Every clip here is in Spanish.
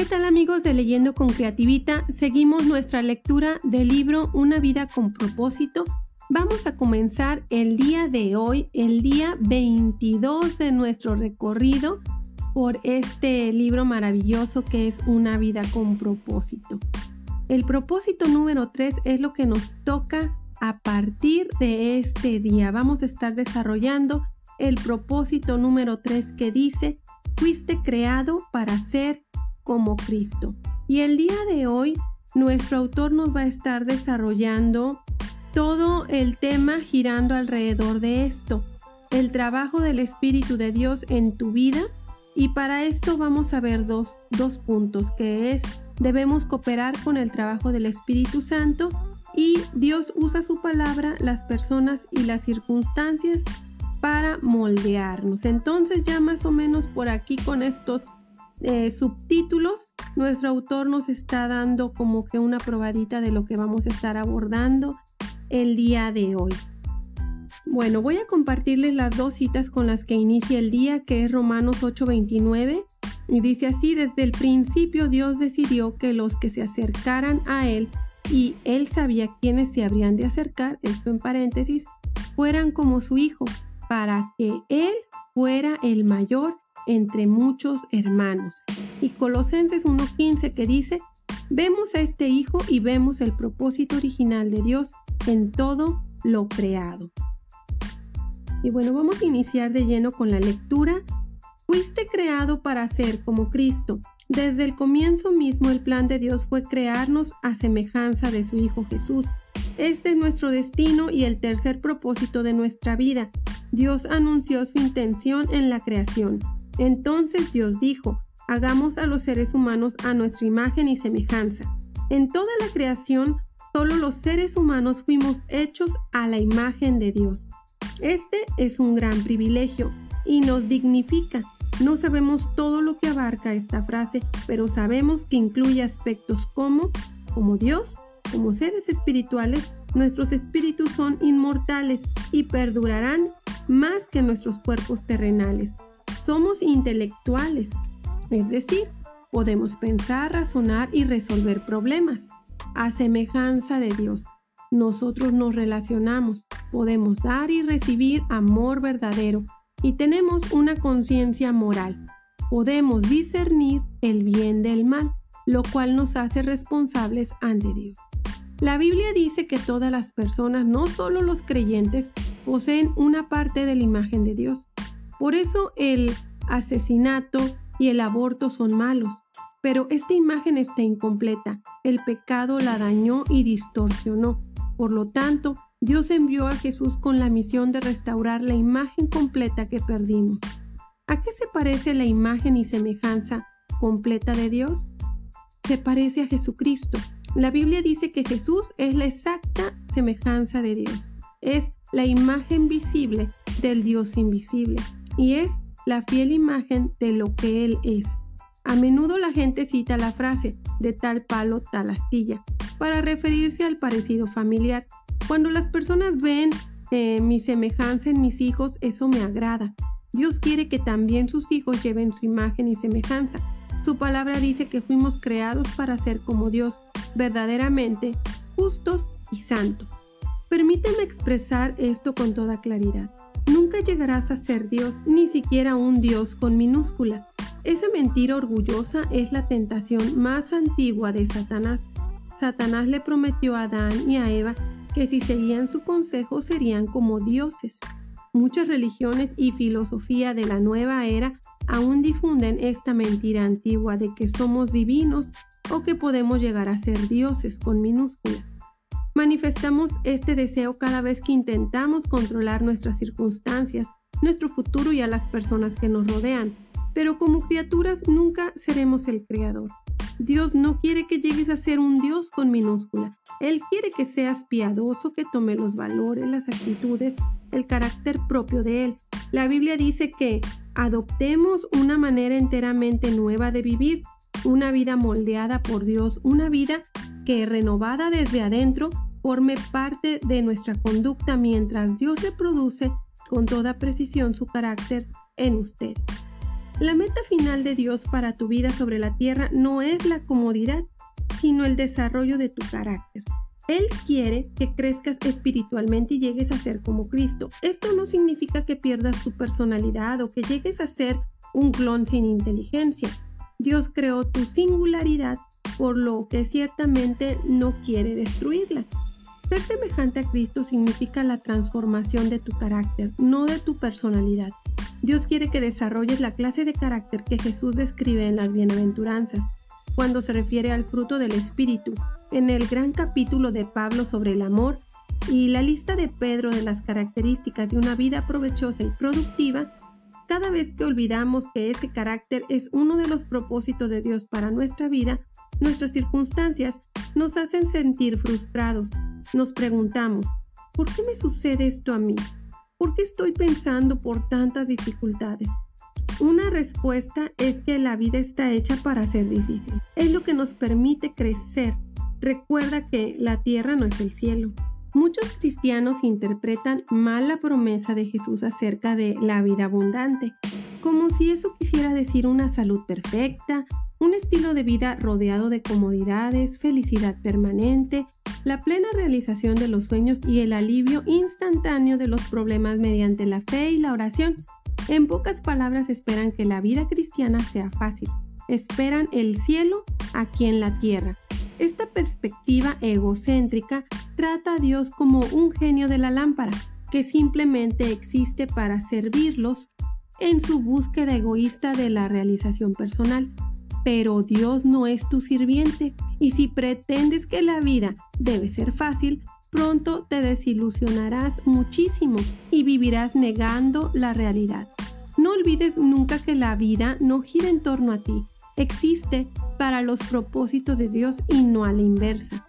¿Qué tal amigos de Leyendo con Creativita? Seguimos nuestra lectura del libro Una vida con propósito. Vamos a comenzar el día de hoy, el día 22 de nuestro recorrido por este libro maravilloso que es Una vida con propósito. El propósito número 3 es lo que nos toca a partir de este día. Vamos a estar desarrollando el propósito número 3 que dice, fuiste creado para ser como Cristo. Y el día de hoy nuestro autor nos va a estar desarrollando todo el tema girando alrededor de esto, el trabajo del Espíritu de Dios en tu vida. Y para esto vamos a ver dos, dos puntos, que es debemos cooperar con el trabajo del Espíritu Santo y Dios usa su palabra, las personas y las circunstancias para moldearnos. Entonces ya más o menos por aquí con estos eh, subtítulos, nuestro autor nos está dando como que una probadita de lo que vamos a estar abordando el día de hoy. Bueno, voy a compartirles las dos citas con las que inicia el día, que es Romanos 8:29. Y dice así, desde el principio Dios decidió que los que se acercaran a Él, y Él sabía quiénes se habrían de acercar, esto en paréntesis, fueran como su Hijo, para que Él fuera el mayor entre muchos hermanos. Y Colosenses 1.15 que dice, vemos a este Hijo y vemos el propósito original de Dios en todo lo creado. Y bueno, vamos a iniciar de lleno con la lectura. Fuiste creado para ser como Cristo. Desde el comienzo mismo el plan de Dios fue crearnos a semejanza de su Hijo Jesús. Este es nuestro destino y el tercer propósito de nuestra vida. Dios anunció su intención en la creación. Entonces Dios dijo, hagamos a los seres humanos a nuestra imagen y semejanza. En toda la creación, solo los seres humanos fuimos hechos a la imagen de Dios. Este es un gran privilegio y nos dignifica. No sabemos todo lo que abarca esta frase, pero sabemos que incluye aspectos como, como Dios, como seres espirituales, nuestros espíritus son inmortales y perdurarán más que nuestros cuerpos terrenales somos intelectuales, es decir, podemos pensar, razonar y resolver problemas. A semejanza de Dios, nosotros nos relacionamos, podemos dar y recibir amor verdadero y tenemos una conciencia moral. Podemos discernir el bien del mal, lo cual nos hace responsables ante Dios. La Biblia dice que todas las personas, no solo los creyentes, poseen una parte de la imagen de Dios. Por eso el asesinato y el aborto son malos. Pero esta imagen está incompleta. El pecado la dañó y distorsionó. Por lo tanto, Dios envió a Jesús con la misión de restaurar la imagen completa que perdimos. ¿A qué se parece la imagen y semejanza completa de Dios? Se parece a Jesucristo. La Biblia dice que Jesús es la exacta semejanza de Dios. Es la imagen visible del Dios invisible y es la fiel imagen de lo que Él es. A menudo la gente cita la frase de tal palo, tal astilla, para referirse al parecido familiar. Cuando las personas ven eh, mi semejanza en mis hijos, eso me agrada. Dios quiere que también sus hijos lleven su imagen y semejanza. Su palabra dice que fuimos creados para ser como Dios, verdaderamente justos y santos. Permíteme expresar esto con toda claridad. Nunca llegarás a ser Dios, ni siquiera un Dios con minúscula. Esa mentira orgullosa es la tentación más antigua de Satanás. Satanás le prometió a Adán y a Eva que si seguían su consejo serían como dioses. Muchas religiones y filosofía de la nueva era aún difunden esta mentira antigua de que somos divinos o que podemos llegar a ser dioses con minúscula. Manifestamos este deseo cada vez que intentamos controlar nuestras circunstancias, nuestro futuro y a las personas que nos rodean, pero como criaturas nunca seremos el creador. Dios no quiere que llegues a ser un Dios con minúscula. Él quiere que seas piadoso, que tome los valores, las actitudes, el carácter propio de Él. La Biblia dice que adoptemos una manera enteramente nueva de vivir, una vida moldeada por Dios, una vida que renovada desde adentro forme parte de nuestra conducta mientras Dios reproduce con toda precisión su carácter en usted. La meta final de Dios para tu vida sobre la tierra no es la comodidad, sino el desarrollo de tu carácter. Él quiere que crezcas espiritualmente y llegues a ser como Cristo. Esto no significa que pierdas tu personalidad o que llegues a ser un clon sin inteligencia. Dios creó tu singularidad, por lo que ciertamente no quiere destruirla. Ser semejante a Cristo significa la transformación de tu carácter, no de tu personalidad. Dios quiere que desarrolles la clase de carácter que Jesús describe en las bienaventuranzas, cuando se refiere al fruto del Espíritu, en el gran capítulo de Pablo sobre el amor y la lista de Pedro de las características de una vida provechosa y productiva, cada vez que olvidamos que ese carácter es uno de los propósitos de Dios para nuestra vida, nuestras circunstancias nos hacen sentir frustrados. Nos preguntamos, ¿por qué me sucede esto a mí? ¿Por qué estoy pensando por tantas dificultades? Una respuesta es que la vida está hecha para ser difícil. Es lo que nos permite crecer Recuerda que la tierra no es el cielo. Muchos cristianos interpretan mal la promesa de Jesús acerca de la vida abundante, como si eso quisiera decir una salud perfecta, un estilo de vida rodeado de comodidades, felicidad permanente, la plena realización de los sueños y el alivio instantáneo de los problemas mediante la fe y la oración. En pocas palabras esperan que la vida cristiana sea fácil. Esperan el cielo aquí en la tierra esta perspectiva egocéntrica trata a Dios como un genio de la lámpara, que simplemente existe para servirlos en su búsqueda egoísta de la realización personal. Pero Dios no es tu sirviente y si pretendes que la vida debe ser fácil, pronto te desilusionarás muchísimo y vivirás negando la realidad. No olvides nunca que la vida no gira en torno a ti, existe para los propósitos de Dios y no a la inversa.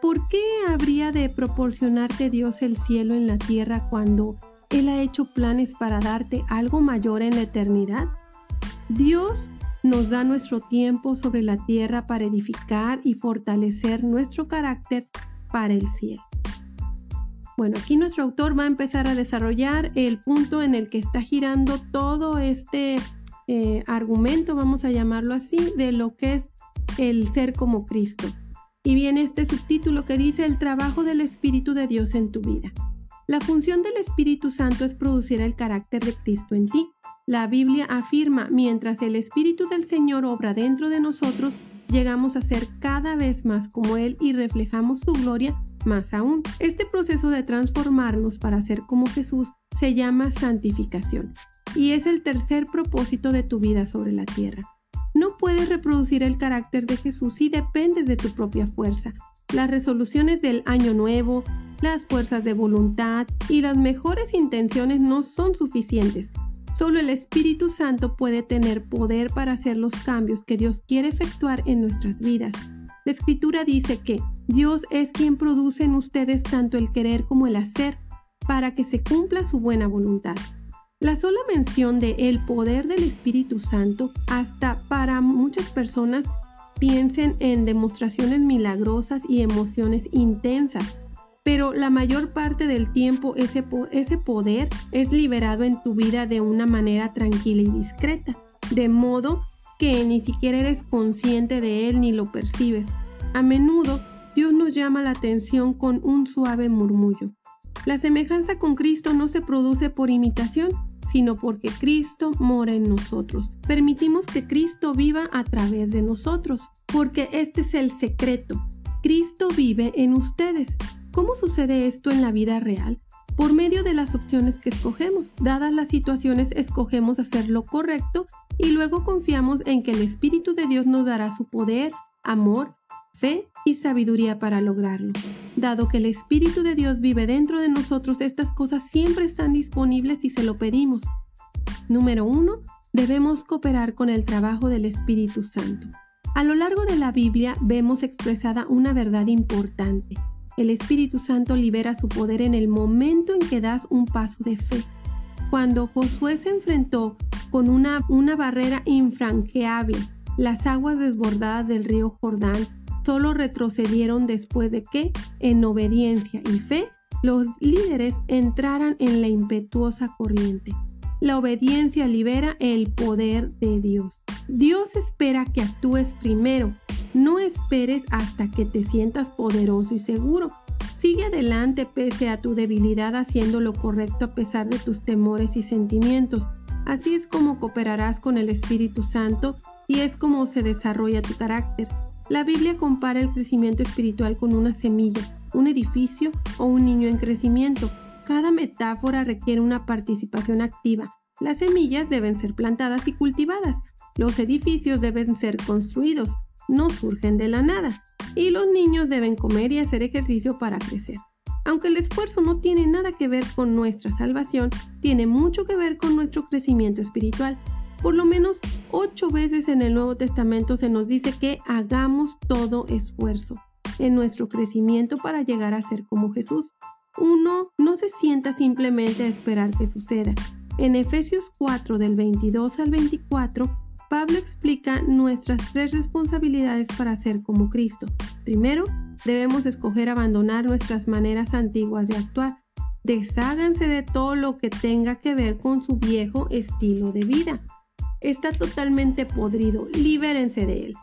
¿Por qué habría de proporcionarte Dios el cielo en la tierra cuando Él ha hecho planes para darte algo mayor en la eternidad? Dios nos da nuestro tiempo sobre la tierra para edificar y fortalecer nuestro carácter para el cielo. Bueno, aquí nuestro autor va a empezar a desarrollar el punto en el que está girando todo este eh, argumento, vamos a llamarlo así, de lo que es el ser como Cristo. Y viene este subtítulo que dice el trabajo del Espíritu de Dios en tu vida. La función del Espíritu Santo es producir el carácter de Cristo en ti. La Biblia afirma, mientras el Espíritu del Señor obra dentro de nosotros, llegamos a ser cada vez más como Él y reflejamos su gloria más aún. Este proceso de transformarnos para ser como Jesús se llama santificación y es el tercer propósito de tu vida sobre la tierra. No puedes reproducir el carácter de Jesús si dependes de tu propia fuerza. Las resoluciones del año nuevo, las fuerzas de voluntad y las mejores intenciones no son suficientes. Solo el Espíritu Santo puede tener poder para hacer los cambios que Dios quiere efectuar en nuestras vidas. La Escritura dice que Dios es quien produce en ustedes tanto el querer como el hacer para que se cumpla su buena voluntad. La sola mención de el poder del Espíritu Santo, hasta para muchas personas piensen en demostraciones milagrosas y emociones intensas, pero la mayor parte del tiempo ese, ese poder es liberado en tu vida de una manera tranquila y discreta, de modo que ni siquiera eres consciente de él ni lo percibes. A menudo Dios nos llama la atención con un suave murmullo. La semejanza con Cristo no se produce por imitación, sino porque Cristo mora en nosotros. Permitimos que Cristo viva a través de nosotros, porque este es el secreto. Cristo vive en ustedes. ¿Cómo sucede esto en la vida real? Por medio de las opciones que escogemos. Dadas las situaciones, escogemos hacer lo correcto y luego confiamos en que el Espíritu de Dios nos dará su poder, amor, fe y sabiduría para lograrlo. Dado que el Espíritu de Dios vive dentro de nosotros, estas cosas siempre están disponibles si se lo pedimos. Número uno, debemos cooperar con el trabajo del Espíritu Santo. A lo largo de la Biblia vemos expresada una verdad importante. El Espíritu Santo libera su poder en el momento en que das un paso de fe. Cuando Josué se enfrentó con una, barrera infranqueable, las aguas desbordadas del río Jordán solo retrocedieron después de que, en obediencia y fe, los líderes entraran en la impetuosa corriente. La obediencia libera el poder de Dios. Dios espera que actúes primero. No esperes hasta que te sientas poderoso y seguro. Sigue adelante pese a tu debilidad haciendo lo correcto a pesar de tus temores y sentimientos. Así es como cooperarás con el Espíritu Santo y es como se desarrolla tu carácter. La Biblia compara el crecimiento espiritual con una semilla, un edificio o un niño en crecimiento. Cada metáfora requiere una participación activa. Las semillas deben ser plantadas y cultivadas. Los edificios deben ser construidos. No surgen de la nada. Y los niños deben comer y hacer ejercicio para crecer. Aunque el esfuerzo no tiene nada que ver con nuestra salvación, tiene mucho que ver con nuestro crecimiento espiritual. Por lo menos ocho veces en el Nuevo Testamento se nos dice que hagamos todo esfuerzo en nuestro crecimiento para llegar a ser como Jesús. Uno no se sienta simplemente a esperar que suceda. En Efesios 4 del 22 al 24, Pablo explica nuestras tres responsabilidades para ser como Cristo. Primero, debemos escoger abandonar nuestras maneras antiguas de actuar. Desháganse de todo lo que tenga que ver con su viejo estilo de vida está totalmente podrido, libérense de él.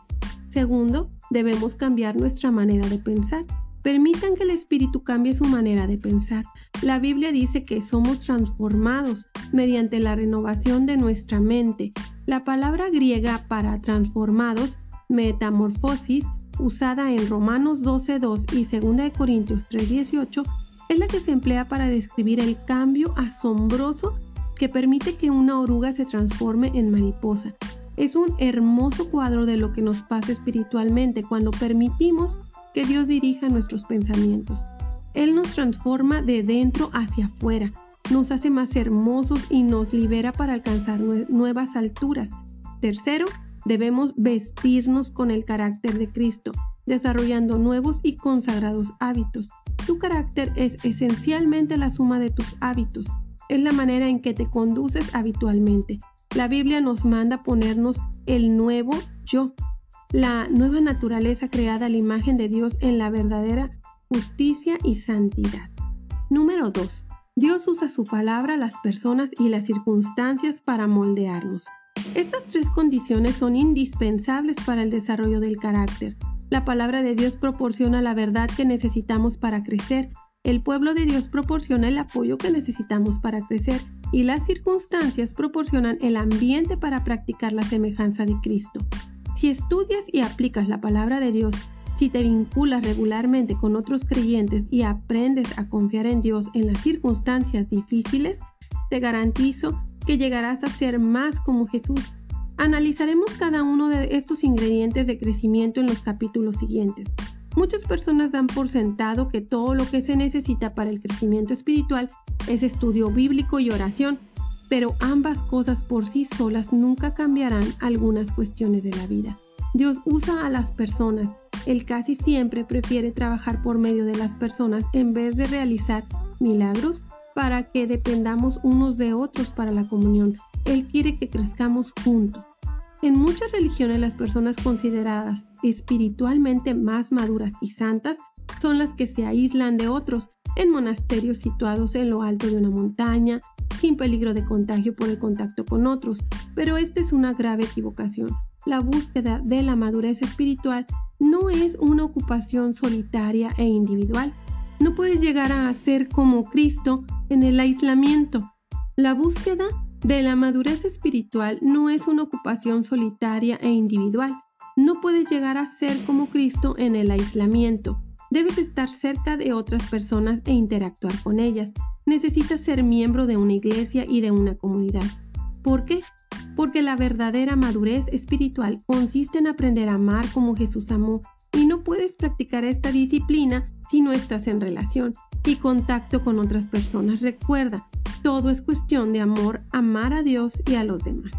Segundo, debemos cambiar nuestra manera de pensar. Permitan que el Espíritu cambie su manera de pensar. La Biblia dice que somos transformados mediante la renovación de nuestra mente. La palabra griega para transformados, metamorfosis, usada en Romanos 12.2 y 2 Corintios 3.18, es la que se emplea para describir el cambio asombroso que permite que una oruga se transforme en mariposa. Es un hermoso cuadro de lo que nos pasa espiritualmente cuando permitimos que Dios dirija nuestros pensamientos. Él nos transforma de dentro hacia afuera, nos hace más hermosos y nos libera para alcanzar nuevas alturas. Tercero, debemos vestirnos con el carácter de Cristo, desarrollando nuevos y consagrados hábitos. Tu carácter es esencialmente la suma de tus hábitos es la manera en que te conduces habitualmente. La Biblia nos manda ponernos el nuevo yo, la nueva naturaleza creada a la imagen de Dios en la verdadera justicia y santidad. Número 2. Dios usa su palabra, las personas y las circunstancias para moldearnos. Estas tres condiciones son indispensables para el desarrollo del carácter. La palabra de Dios proporciona la verdad que necesitamos para crecer el pueblo de Dios proporciona el apoyo que necesitamos para crecer y las circunstancias proporcionan el ambiente para practicar la semejanza de Cristo. Si estudias y aplicas la palabra de Dios, si te vinculas regularmente con otros creyentes y aprendes a confiar en Dios en las circunstancias difíciles, te garantizo que llegarás a ser más como Jesús. Analizaremos cada uno de estos ingredientes de crecimiento en los capítulos siguientes. Muchas personas dan por sentado que todo lo que se necesita para el crecimiento espiritual es estudio bíblico y oración, pero ambas cosas por sí solas nunca cambiarán algunas cuestiones de la vida. Dios usa a las personas. Él casi siempre prefiere trabajar por medio de las personas en vez de realizar milagros para que dependamos unos de otros para la comunión. Él quiere que crezcamos juntos. En muchas religiones las personas consideradas espiritualmente más maduras y santas son las que se aíslan de otros en monasterios situados en lo alto de una montaña, sin peligro de contagio por el contacto con otros. Pero esta es una grave equivocación. La búsqueda de la madurez espiritual no es una ocupación solitaria e individual. No puedes llegar a ser como Cristo en el aislamiento. La búsqueda de la madurez espiritual no es una ocupación solitaria e individual. No puedes llegar a ser como Cristo en el aislamiento. Debes estar cerca de otras personas e interactuar con ellas. Necesitas ser miembro de una iglesia y de una comunidad. ¿Por qué? Porque la verdadera madurez espiritual consiste en aprender a amar como Jesús amó y no puedes practicar esta disciplina si no estás en relación y contacto con otras personas. Recuerda, todo es cuestión de amor, amar a Dios y a los demás.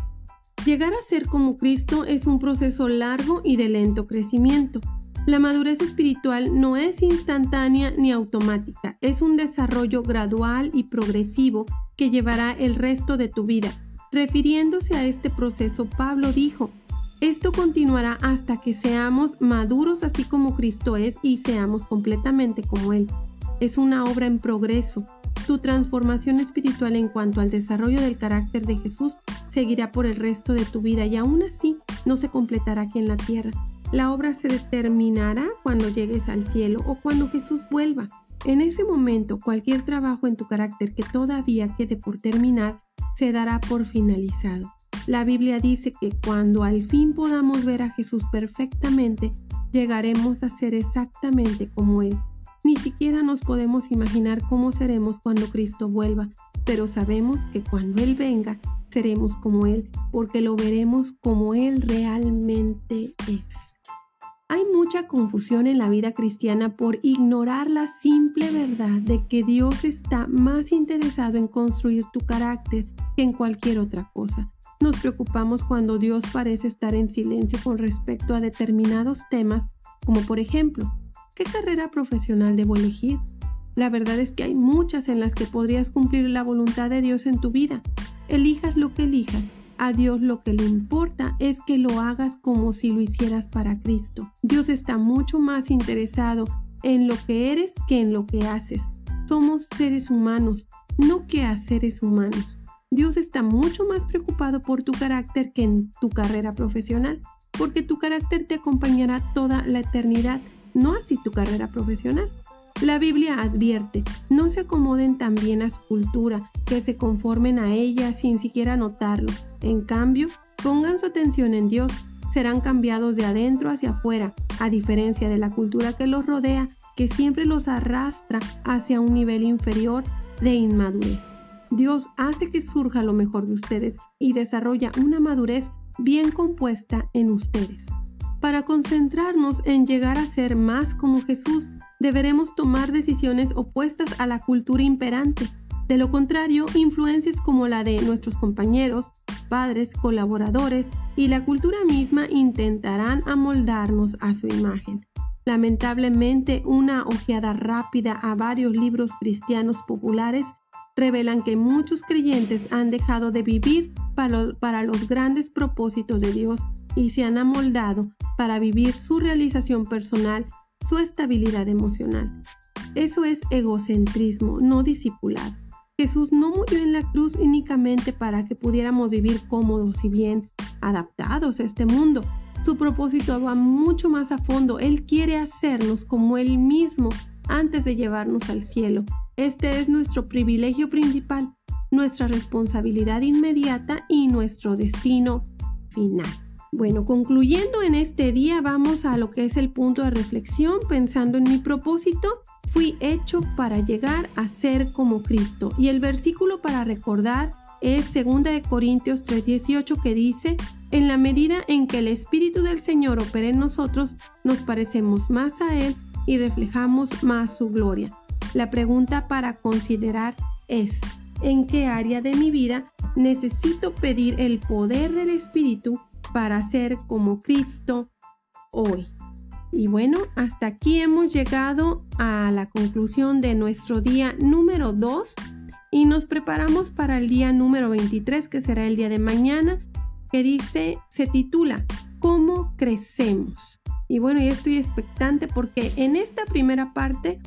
Llegar a ser como Cristo es un proceso largo y de lento crecimiento. La madurez espiritual no es instantánea ni automática, es un desarrollo gradual y progresivo que llevará el resto de tu vida. Refiriéndose a este proceso, Pablo dijo, esto continuará hasta que seamos maduros así como Cristo es y seamos completamente como Él. Es una obra en progreso. Tu transformación espiritual en cuanto al desarrollo del carácter de Jesús seguirá por el resto de tu vida y aún así no se completará aquí en la tierra. La obra se determinará cuando llegues al cielo o cuando Jesús vuelva. En ese momento, cualquier trabajo en tu carácter que todavía quede por terminar se dará por finalizado. La Biblia dice que cuando al fin podamos ver a Jesús perfectamente, llegaremos a ser exactamente como Él. Ni siquiera nos podemos imaginar cómo seremos cuando Cristo vuelva, pero sabemos que cuando Él venga, seremos como Él, porque lo veremos como Él realmente es. Hay mucha confusión en la vida cristiana por ignorar la simple verdad de que Dios está más interesado en construir tu carácter que en cualquier otra cosa. Nos preocupamos cuando Dios parece estar en silencio con respecto a determinados temas, como por ejemplo, ¿qué carrera profesional debo elegir? La verdad es que hay muchas en las que podrías cumplir la voluntad de Dios en tu vida. Elijas lo que elijas, a Dios lo que le importa es que lo hagas como si lo hicieras para Cristo. Dios está mucho más interesado en lo que eres que en lo que haces. Somos seres humanos, no que seres humanos. Dios está mucho más preocupado por tu carácter que en tu carrera profesional, porque tu carácter te acompañará toda la eternidad, no así tu carrera profesional. La Biblia advierte, no se acomoden también a su cultura, que se conformen a ella sin siquiera notarlo. En cambio, pongan su atención en Dios, serán cambiados de adentro hacia afuera, a diferencia de la cultura que los rodea, que siempre los arrastra hacia un nivel inferior de inmadurez. Dios hace que surja lo mejor de ustedes y desarrolla una madurez bien compuesta en ustedes. Para concentrarnos en llegar a ser más como Jesús, deberemos tomar decisiones opuestas a la cultura imperante. De lo contrario, influencias como la de nuestros compañeros, padres, colaboradores y la cultura misma intentarán amoldarnos a su imagen. Lamentablemente, una ojeada rápida a varios libros cristianos populares revelan que muchos creyentes han dejado de vivir para, los grandes propósitos de Dios y se han amoldado para vivir su realización personal, su estabilidad emocional. Eso es egocentrismo, no discipulado. Jesús no murió en la cruz únicamente para que pudiéramos vivir cómodos y bien adaptados a este mundo. Su propósito va mucho más a fondo. Él quiere hacernos como Él mismo antes de llevarnos al cielo. Este es nuestro privilegio principal, nuestra responsabilidad inmediata y nuestro destino final. Bueno, concluyendo en este día, vamos a lo que es el punto de reflexión, pensando en mi propósito. Fui hecho para llegar a ser como Cristo. Y el versículo para recordar es 2 de Corintios 3:18 que dice, en la medida en que el Espíritu del Señor opera en nosotros, nos parecemos más a Él y reflejamos más su gloria. La pregunta para considerar es, ¿en qué área de mi vida necesito pedir el poder del Espíritu para ser como Cristo hoy? Y bueno, hasta aquí hemos llegado a la conclusión de nuestro día número 2 y nos preparamos para el día número 23, que será el día de mañana, que dice, se titula, ¿Cómo crecemos? Y bueno, yo estoy expectante porque en esta primera parte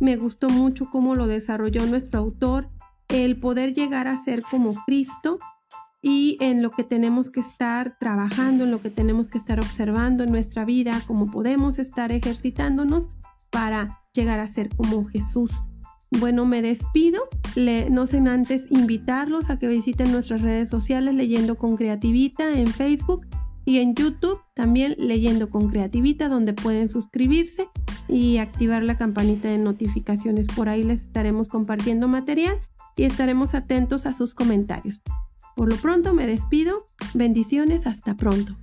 me gustó mucho cómo lo desarrolló nuestro autor, el poder llegar a ser como Cristo y en lo que tenemos que estar trabajando, en lo que tenemos que estar observando en nuestra vida, cómo podemos estar ejercitándonos para llegar a ser como Jesús. Bueno, me despido, Le, no sin antes invitarlos a que visiten nuestras redes sociales leyendo con creativita en Facebook y en YouTube también leyendo con creativita donde pueden suscribirse y activar la campanita de notificaciones. Por ahí les estaremos compartiendo material y estaremos atentos a sus comentarios. Por lo pronto me despido. Bendiciones. Hasta pronto.